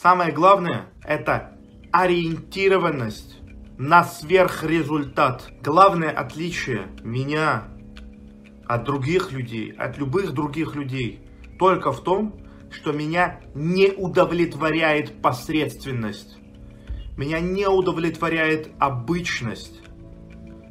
Самое главное – это ориентированность на сверхрезультат. Главное отличие меня от других людей, от любых других людей, только в том, что меня не удовлетворяет посредственность. Меня не удовлетворяет обычность.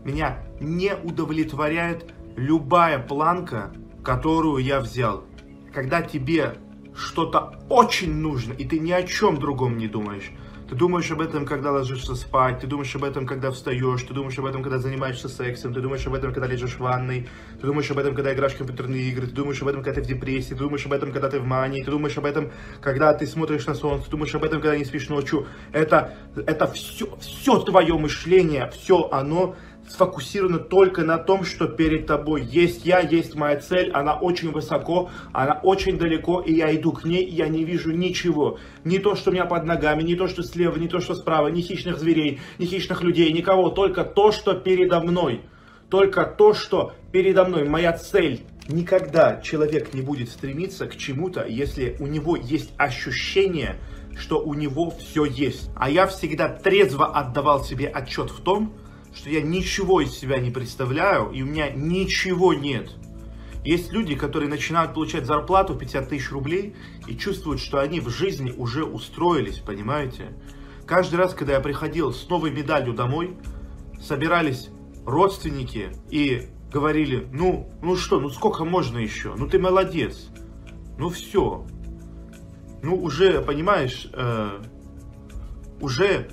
Меня не удовлетворяет любая планка, которую я взял. Когда тебе что-то очень нужно, и ты ни о чем другом не думаешь, ты думаешь об этом, когда ложишься спать, ты думаешь об этом, когда встаешь, ты думаешь об этом, когда занимаешься сексом, ты думаешь об этом, когда лежишь в ванной, ты думаешь об этом, когда играешь в компьютерные игры, ты думаешь об этом, когда ты в депрессии, ты думаешь об этом, когда ты в мании, ты думаешь об этом, когда ты смотришь на солнце, ты думаешь об этом, когда не спишь ночью. Это, это все, все твое мышление, все оно сфокусирована только на том, что перед тобой есть я, есть моя цель, она очень высоко, она очень далеко, и я иду к ней, и я не вижу ничего. Не то, что у меня под ногами, не то, что слева, не то, что справа, ни хищных зверей, ни хищных людей, никого, только то, что передо мной. Только то, что передо мной, моя цель. Никогда человек не будет стремиться к чему-то, если у него есть ощущение, что у него все есть. А я всегда трезво отдавал себе отчет в том, что я ничего из себя не представляю, и у меня ничего нет. Есть люди, которые начинают получать зарплату 50 тысяч рублей и чувствуют, что они в жизни уже устроились, понимаете? Каждый раз, когда я приходил с новой медалью домой, собирались родственники и говорили, ну, ну что, ну сколько можно еще? Ну ты молодец. Ну все. Ну уже, понимаешь, э, уже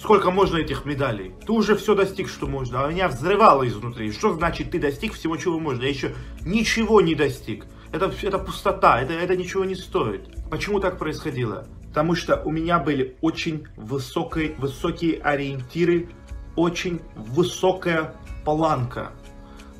Сколько можно этих медалей? Ты уже все достиг, что можно. А меня взрывало изнутри. Что значит ты достиг всего, чего можно? Я еще ничего не достиг. Это, это пустота, это, это ничего не стоит. Почему так происходило? Потому что у меня были очень высокие, высокие ориентиры, очень высокая планка.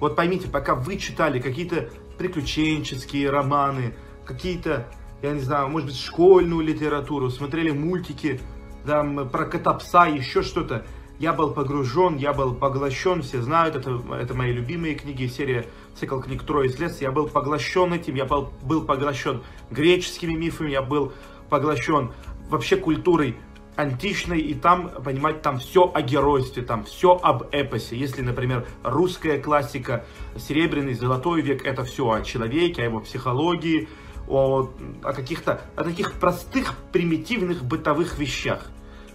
Вот поймите, пока вы читали какие-то приключенческие романы, какие-то, я не знаю, может быть, школьную литературу, смотрели мультики, там, про кота-пса, еще что-то. Я был погружен, я был поглощен, все знают, это, это мои любимые книги, серия, цикл книг «Трое из леса». Я был поглощен этим, я был, был поглощен греческими мифами, я был поглощен вообще культурой античной, и там, понимать, там все о геройстве, там все об эпосе. Если, например, русская классика, серебряный, золотой век, это все о человеке, о его психологии, о, о каких-то, о таких простых, примитивных бытовых вещах,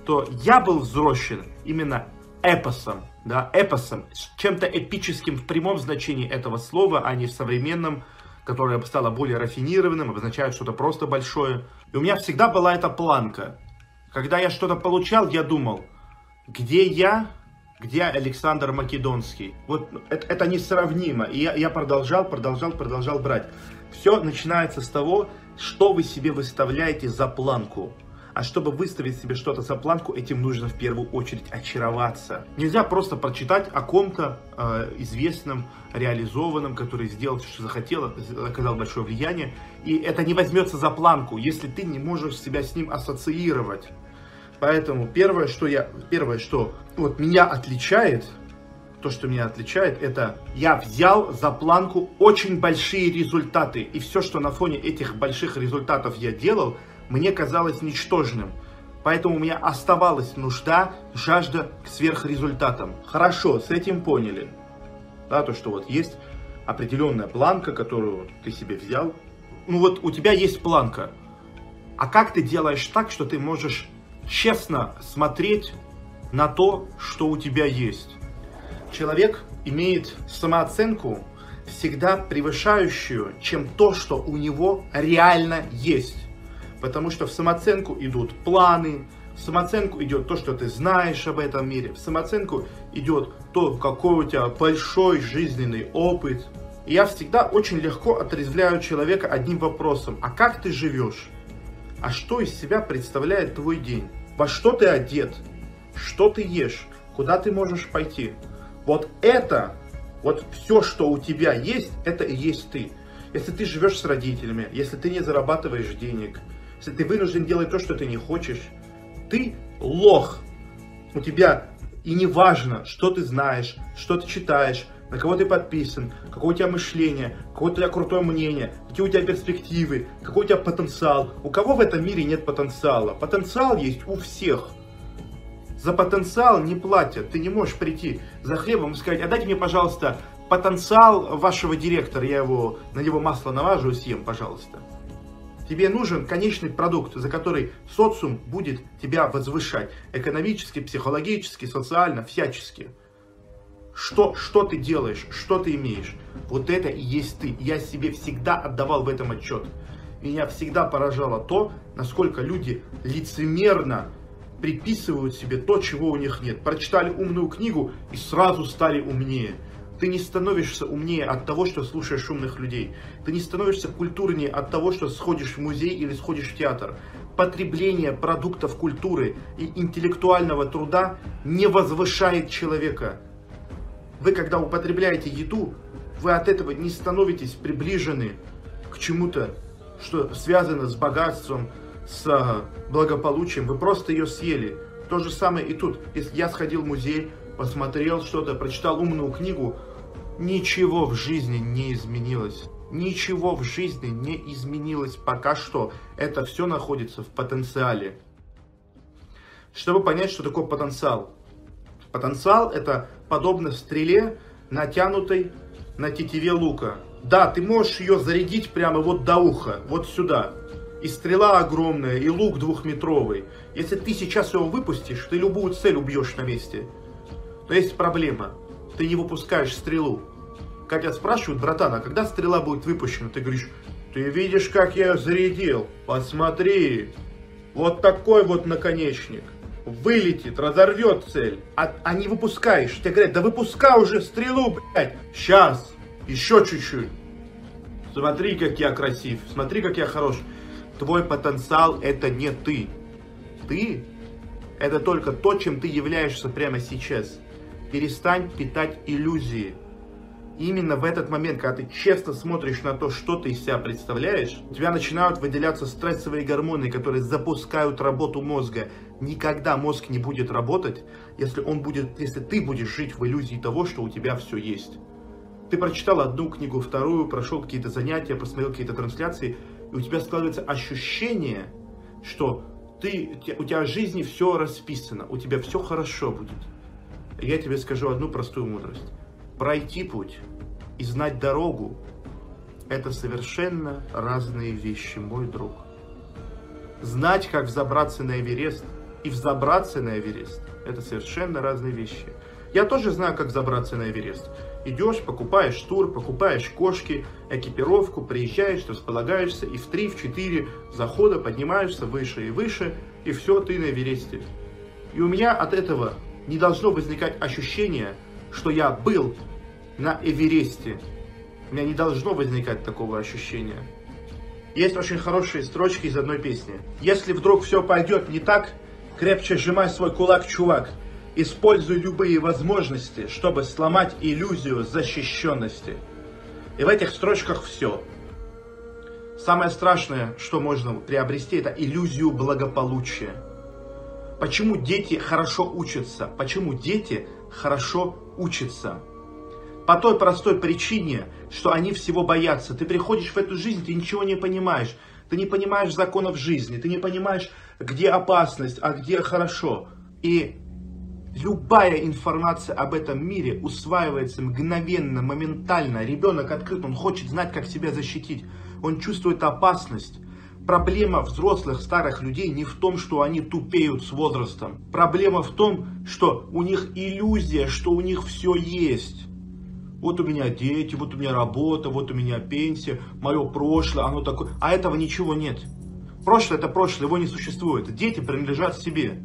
то я был взросшен именно эпосом, да, эпосом, чем-то эпическим в прямом значении этого слова, а не в современном, которое стало более рафинированным, обозначает что-то просто большое. И у меня всегда была эта планка. Когда я что-то получал, я думал, где я, где Александр Македонский. Вот это, это несравнимо. И я, я продолжал, продолжал, продолжал брать. Все начинается с того, что вы себе выставляете за планку. А чтобы выставить себе что-то за планку, этим нужно в первую очередь очароваться. Нельзя просто прочитать о ком-то э, известном, реализованном, который сделал что захотел, оказал большое влияние. И это не возьмется за планку, если ты не можешь себя с ним ассоциировать. Поэтому первое, что я, первое, что вот меня отличает, то, что меня отличает, это я взял за планку очень большие результаты. И все, что на фоне этих больших результатов я делал, мне казалось ничтожным. Поэтому у меня оставалась нужда, жажда к сверхрезультатам. Хорошо, с этим поняли. Да, то, что вот есть определенная планка, которую ты себе взял. Ну вот у тебя есть планка. А как ты делаешь так, что ты можешь честно смотреть на то, что у тебя есть? человек имеет самооценку всегда превышающую, чем то, что у него реально есть. Потому что в самооценку идут планы, в самооценку идет то, что ты знаешь об этом мире, в самооценку идет то, какой у тебя большой жизненный опыт. И я всегда очень легко отрезвляю человека одним вопросом. А как ты живешь? А что из себя представляет твой день? Во что ты одет? Что ты ешь? Куда ты можешь пойти? Вот это, вот все, что у тебя есть, это и есть ты. Если ты живешь с родителями, если ты не зарабатываешь денег, если ты вынужден делать то, что ты не хочешь, ты лох. У тебя и не важно, что ты знаешь, что ты читаешь, на кого ты подписан, какое у тебя мышление, какое у тебя крутое мнение, какие у тебя перспективы, какой у тебя потенциал. У кого в этом мире нет потенциала? Потенциал есть у всех. За потенциал не платят. Ты не можешь прийти за хлебом и сказать, а дайте мне, пожалуйста, потенциал вашего директора, я его, на него масло наважу и съем, пожалуйста. Тебе нужен конечный продукт, за который социум будет тебя возвышать. Экономически, психологически, социально, всячески. Что, что ты делаешь, что ты имеешь. Вот это и есть ты. Я себе всегда отдавал в этом отчет. Меня всегда поражало то, насколько люди лицемерно приписывают себе то, чего у них нет. Прочитали умную книгу и сразу стали умнее. Ты не становишься умнее от того, что слушаешь умных людей. Ты не становишься культурнее от того, что сходишь в музей или сходишь в театр. Потребление продуктов культуры и интеллектуального труда не возвышает человека. Вы, когда употребляете еду, вы от этого не становитесь приближены к чему-то, что связано с богатством, с а, благополучием. Вы просто ее съели. То же самое и тут. Если я сходил в музей, посмотрел что-то, прочитал умную книгу, ничего в жизни не изменилось. Ничего в жизни не изменилось пока что. Это все находится в потенциале. Чтобы понять, что такое потенциал. Потенциал это подобно стреле, натянутой на тетиве лука. Да, ты можешь ее зарядить прямо вот до уха, вот сюда. И стрела огромная, и лук двухметровый. Если ты сейчас его выпустишь, ты любую цель убьешь на месте. Но есть проблема. Ты не выпускаешь стрелу. Когда спрашивают, братан, а когда стрела будет выпущена? Ты говоришь, ты видишь, как я ее зарядил? Посмотри. Вот такой вот наконечник. Вылетит, разорвет цель. А, а не выпускаешь. Тебе говорят, да выпускай уже стрелу, блядь. Сейчас. Еще чуть-чуть. Смотри, как я красив. Смотри, как я хорош. Твой потенциал это не ты. Ты это только то, чем ты являешься прямо сейчас. Перестань питать иллюзии. именно в этот момент, когда ты честно смотришь на то, что ты из себя представляешь, у тебя начинают выделяться стрессовые гормоны, которые запускают работу мозга. Никогда мозг не будет работать, если, он будет, если ты будешь жить в иллюзии того, что у тебя все есть. Ты прочитал одну книгу, вторую, прошел какие-то занятия, просмотрел какие-то трансляции, и у тебя складывается ощущение, что ты, у тебя в жизни все расписано, у тебя все хорошо будет я тебе скажу одну простую мудрость. Пройти путь и знать дорогу – это совершенно разные вещи, мой друг. Знать, как взобраться на Эверест и взобраться на Эверест – это совершенно разные вещи. Я тоже знаю, как забраться на Эверест. Идешь, покупаешь тур, покупаешь кошки, экипировку, приезжаешь, располагаешься, и в 3-4 захода поднимаешься выше и выше, и все, ты на Эвересте. И у меня от этого не должно возникать ощущение, что я был на Эвересте. У меня не должно возникать такого ощущения. Есть очень хорошие строчки из одной песни. Если вдруг все пойдет не так, крепче сжимай свой кулак, чувак. Используй любые возможности, чтобы сломать иллюзию защищенности. И в этих строчках все. Самое страшное, что можно приобрести, это иллюзию благополучия. Почему дети хорошо учатся? Почему дети хорошо учатся? По той простой причине, что они всего боятся. Ты приходишь в эту жизнь, ты ничего не понимаешь. Ты не понимаешь законов жизни, ты не понимаешь, где опасность, а где хорошо. И любая информация об этом мире усваивается мгновенно, моментально. Ребенок открыт, он хочет знать, как себя защитить. Он чувствует опасность. Проблема взрослых старых людей не в том, что они тупеют с возрастом. Проблема в том, что у них иллюзия, что у них все есть. Вот у меня дети, вот у меня работа, вот у меня пенсия, мое прошлое, оно такое. А этого ничего нет. Прошлое это прошлое, его не существует. Дети принадлежат себе.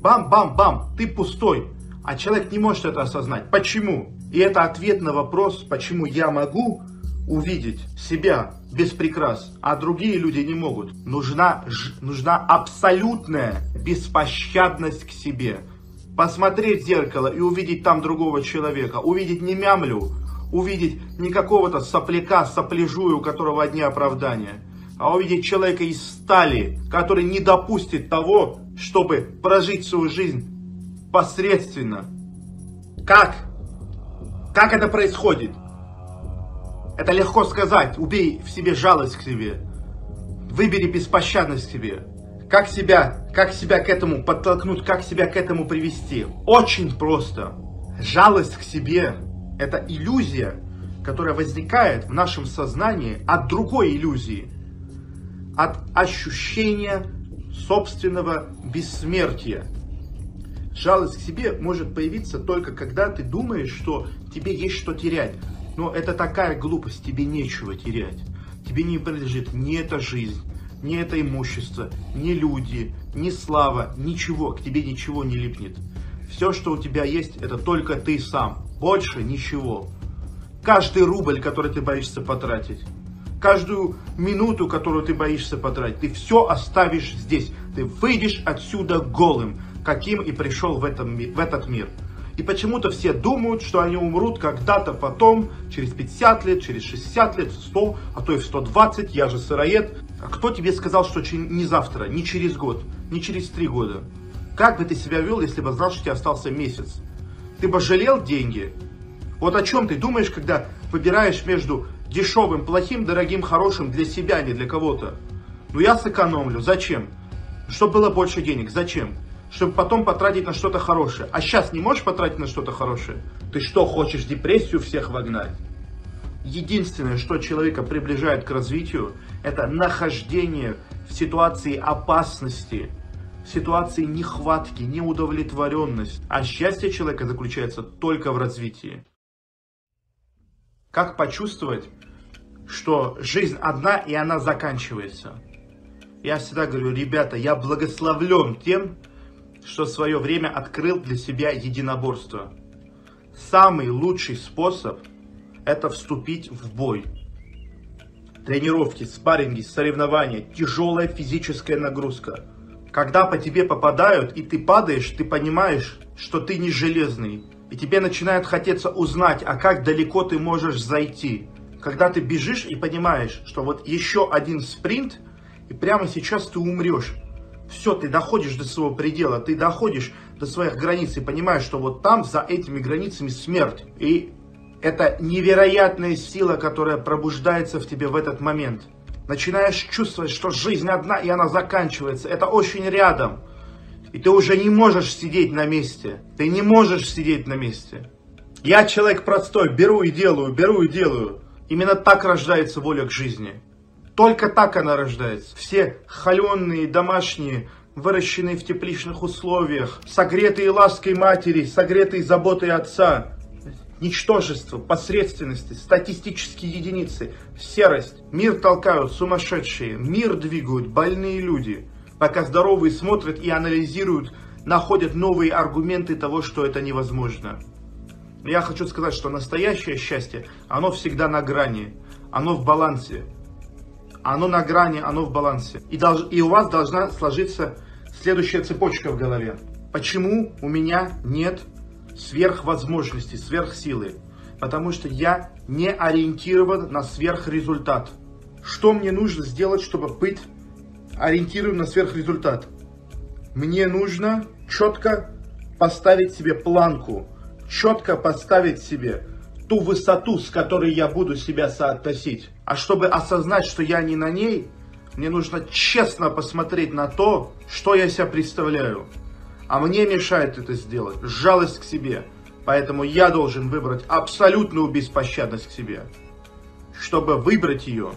Бам-бам-бам, ты пустой. А человек не может это осознать. Почему? И это ответ на вопрос, почему я могу увидеть себя без прикрас, а другие люди не могут. Нужна, ж, нужна абсолютная беспощадность к себе. Посмотреть в зеркало и увидеть там другого человека. Увидеть не мямлю, увидеть не какого-то сопляка, сопляжую, у которого одни оправдания. А увидеть человека из стали, который не допустит того, чтобы прожить свою жизнь посредственно. Как? Как это происходит? Это легко сказать. Убей в себе жалость к себе. Выбери беспощадность к себе. Как себя, как себя к этому подтолкнуть, как себя к этому привести? Очень просто. Жалость к себе – это иллюзия, которая возникает в нашем сознании от другой иллюзии. От ощущения собственного бессмертия. Жалость к себе может появиться только когда ты думаешь, что тебе есть что терять. Но это такая глупость, тебе нечего терять. Тебе не принадлежит ни эта жизнь, ни это имущество, ни люди, ни слава, ничего, к тебе ничего не липнет. Все, что у тебя есть, это только ты сам, больше ничего. Каждый рубль, который ты боишься потратить, каждую минуту, которую ты боишься потратить, ты все оставишь здесь. Ты выйдешь отсюда голым, каким и пришел в, этом, в этот мир. И почему-то все думают, что они умрут когда-то потом, через 50 лет, через 60 лет, 100, а то и в 120, я же сыроед. А кто тебе сказал, что не завтра, не через год, не через три года? Как бы ты себя вел, если бы знал, что тебе остался месяц? Ты бы жалел деньги? Вот о чем ты думаешь, когда выбираешь между дешевым, плохим, дорогим, хорошим для себя, а не для кого-то? Ну я сэкономлю. Зачем? Чтобы было больше денег. Зачем? чтобы потом потратить на что-то хорошее. А сейчас не можешь потратить на что-то хорошее? Ты что, хочешь депрессию всех вогнать? Единственное, что человека приближает к развитию, это нахождение в ситуации опасности, в ситуации нехватки, неудовлетворенности. А счастье человека заключается только в развитии. Как почувствовать, что жизнь одна и она заканчивается? Я всегда говорю, ребята, я благословлен тем, что в свое время открыл для себя единоборство. Самый лучший способ – это вступить в бой. Тренировки, спарринги, соревнования, тяжелая физическая нагрузка. Когда по тебе попадают и ты падаешь, ты понимаешь, что ты не железный. И тебе начинает хотеться узнать, а как далеко ты можешь зайти. Когда ты бежишь и понимаешь, что вот еще один спринт, и прямо сейчас ты умрешь все, ты доходишь до своего предела, ты доходишь до своих границ и понимаешь, что вот там, за этими границами смерть. И это невероятная сила, которая пробуждается в тебе в этот момент. Начинаешь чувствовать, что жизнь одна, и она заканчивается. Это очень рядом. И ты уже не можешь сидеть на месте. Ты не можешь сидеть на месте. Я человек простой, беру и делаю, беру и делаю. Именно так рождается воля к жизни. Только так она рождается. Все холеные, домашние, выращенные в тепличных условиях, согретые лаской матери, согретые заботой отца. Ничтожество, посредственности, статистические единицы, серость. Мир толкают сумасшедшие, мир двигают больные люди. Пока здоровые смотрят и анализируют, находят новые аргументы того, что это невозможно. Я хочу сказать, что настоящее счастье, оно всегда на грани, оно в балансе оно на грани, оно в балансе. И, долж, и у вас должна сложиться следующая цепочка в голове. Почему у меня нет сверхвозможностей, сверхсилы? Потому что я не ориентирован на сверхрезультат. Что мне нужно сделать, чтобы быть ориентирован на сверхрезультат? Мне нужно четко поставить себе планку, четко поставить себе ту высоту, с которой я буду себя соотносить. А чтобы осознать, что я не на ней, мне нужно честно посмотреть на то, что я себя представляю. А мне мешает это сделать жалость к себе. Поэтому я должен выбрать абсолютную беспощадность к себе. Чтобы выбрать ее,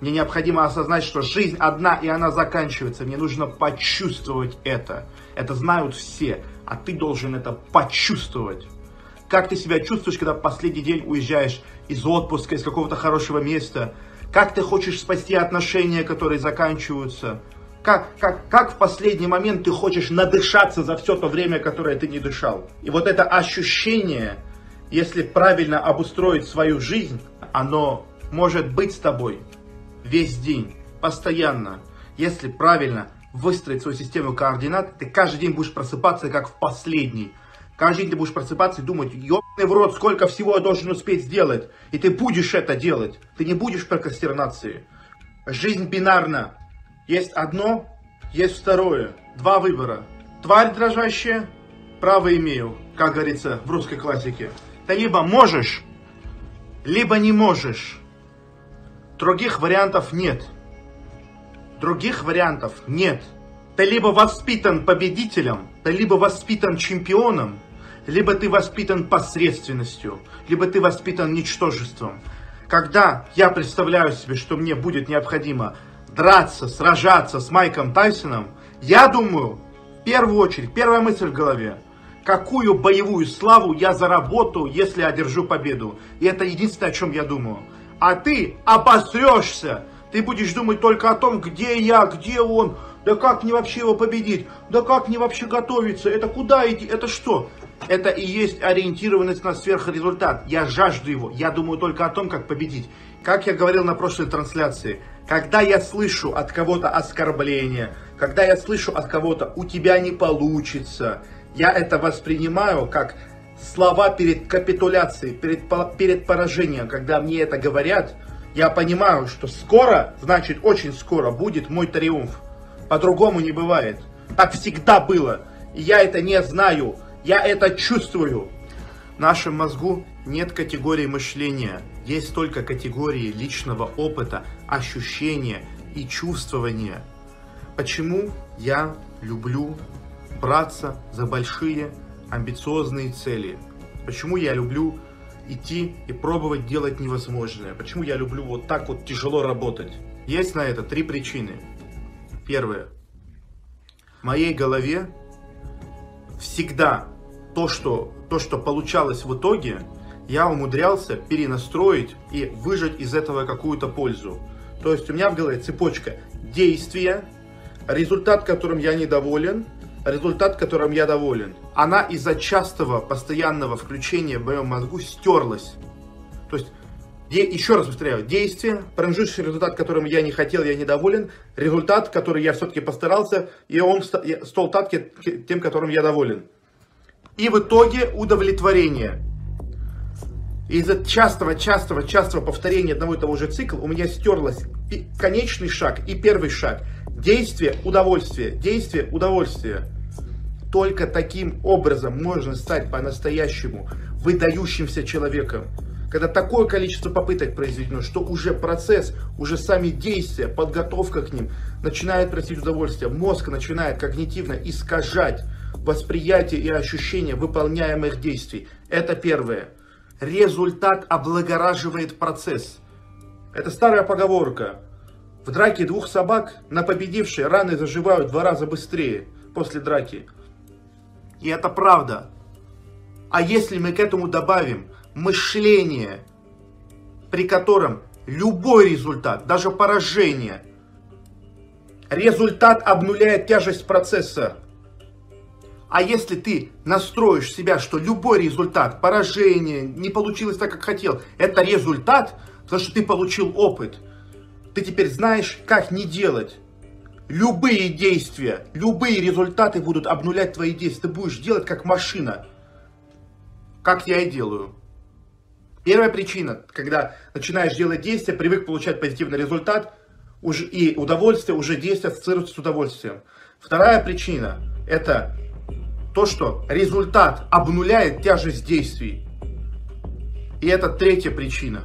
мне необходимо осознать, что жизнь одна и она заканчивается. Мне нужно почувствовать это. Это знают все, а ты должен это почувствовать. Как ты себя чувствуешь, когда последний день уезжаешь из отпуска, из какого-то хорошего места? Как ты хочешь спасти отношения, которые заканчиваются? Как, как, как в последний момент ты хочешь надышаться за все то время, которое ты не дышал? И вот это ощущение, если правильно обустроить свою жизнь, оно может быть с тобой весь день, постоянно. Если правильно выстроить свою систему координат, ты каждый день будешь просыпаться как в последний. Каждый день ты будешь просыпаться и думать, ебаный в рот, сколько всего я должен успеть сделать. И ты будешь это делать. Ты не будешь в прокрастинации. Жизнь бинарна. Есть одно, есть второе. Два выбора. Тварь дрожащая, право имею, как говорится в русской классике. Ты либо можешь, либо не можешь. Других вариантов нет. Других вариантов нет. Ты либо воспитан победителем, ты либо воспитан чемпионом, либо ты воспитан посредственностью, либо ты воспитан ничтожеством. Когда я представляю себе, что мне будет необходимо драться, сражаться с Майком Тайсоном, я думаю, в первую очередь, первая мысль в голове, какую боевую славу я заработаю, если одержу победу. И это единственное, о чем я думаю. А ты обосрешься, ты будешь думать только о том, где я, где он, да как мне вообще его победить, да как мне вообще готовиться, это куда идти, это что? Это и есть ориентированность на сверхрезультат. Я жажду его. Я думаю только о том, как победить. Как я говорил на прошлой трансляции, когда я слышу от кого-то оскорбление, когда я слышу от кого-то «у тебя не получится», я это воспринимаю как слова перед капитуляцией, перед, перед поражением. Когда мне это говорят, я понимаю, что скоро, значит очень скоро будет мой триумф. По-другому не бывает. Так всегда было. Я это не знаю. Я это чувствую. В нашем мозгу нет категории мышления. Есть только категории личного опыта, ощущения и чувствования. Почему я люблю браться за большие амбициозные цели? Почему я люблю идти и пробовать делать невозможное? Почему я люблю вот так вот тяжело работать? Есть на это три причины. Первое. В моей голове всегда то, что, то, что получалось в итоге, я умудрялся перенастроить и выжать из этого какую-то пользу. То есть у меня в голове цепочка действия, результат, которым я недоволен, результат, которым я доволен. Она из-за частого, постоянного включения в моем мозгу стерлась. То есть, еще раз повторяю, действие, промежуточный результат, которым я не хотел, я недоволен, результат, который я все-таки постарался, и он стал тем, которым я доволен. И в итоге удовлетворение. Из-за частого, частого, частого повторения одного и того же цикла у меня стерлось конечный шаг и первый шаг. Действие, удовольствие, действие, удовольствие. Только таким образом можно стать по-настоящему выдающимся человеком. Когда такое количество попыток произведено, что уже процесс, уже сами действия, подготовка к ним начинает просить удовольствия. Мозг начинает когнитивно искажать восприятие и ощущение выполняемых действий. Это первое. Результат облагораживает процесс. Это старая поговорка. В драке двух собак на победившие раны заживают два раза быстрее после драки. И это правда. А если мы к этому добавим мышление, при котором любой результат, даже поражение, результат обнуляет тяжесть процесса. А если ты настроишь себя, что любой результат, поражение, не получилось так, как хотел, это результат, потому что ты получил опыт, ты теперь знаешь, как не делать. Любые действия, любые результаты будут обнулять твои действия. Ты будешь делать как машина. Как я и делаю. Первая причина, когда начинаешь делать действия, привык получать позитивный результат, уже, и удовольствие уже действие ассоциируется с удовольствием. Вторая причина – это то, что результат обнуляет тяжесть действий. И это третья причина.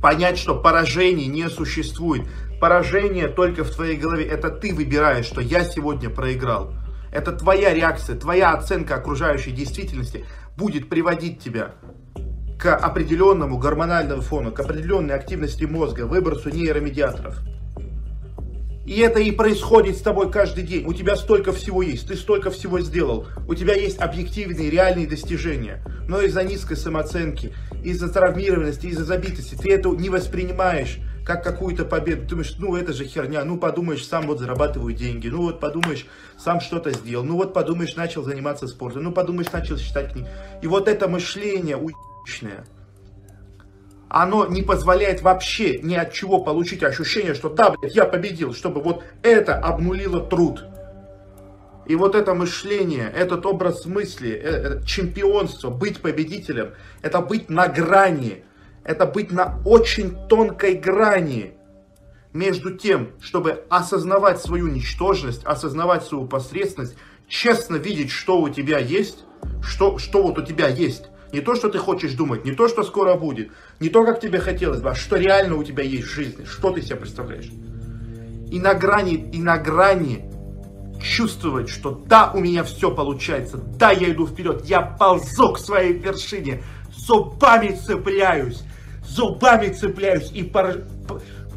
Понять, что поражений не существует. Поражение только в твоей голове. Это ты выбираешь, что я сегодня проиграл. Это твоя реакция, твоя оценка окружающей действительности будет приводить тебя к определенному гормональному фону, к определенной активности мозга, выбросу нейромедиаторов. И это и происходит с тобой каждый день. У тебя столько всего есть, ты столько всего сделал. У тебя есть объективные, реальные достижения. Но из-за низкой самооценки, из-за травмированности, из-за забитости ты это не воспринимаешь как какую-то победу. Ты думаешь, ну это же херня, ну подумаешь, сам вот зарабатываю деньги, ну вот подумаешь, сам что-то сделал, ну вот подумаешь, начал заниматься спортом, ну подумаешь, начал читать книги. И вот это мышление уебищное, оно не позволяет вообще ни от чего получить ощущение, что да, блядь, я победил, чтобы вот это обнулило труд. И вот это мышление, этот образ мысли, это чемпионство, быть победителем, это быть на грани, это быть на очень тонкой грани между тем, чтобы осознавать свою ничтожность, осознавать свою посредственность, честно видеть, что у тебя есть, что, что вот у тебя есть, Не то, что ты хочешь думать, не то, что скоро будет, не то, как тебе хотелось бы, а что реально у тебя есть в жизни, что ты себе представляешь. И на грани, и на грани чувствовать, что да, у меня все получается, да, я иду вперед, я ползу к своей вершине, зубами цепляюсь, зубами цепляюсь и пор...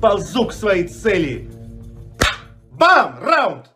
ползу к своей цели. Бам! Раунд!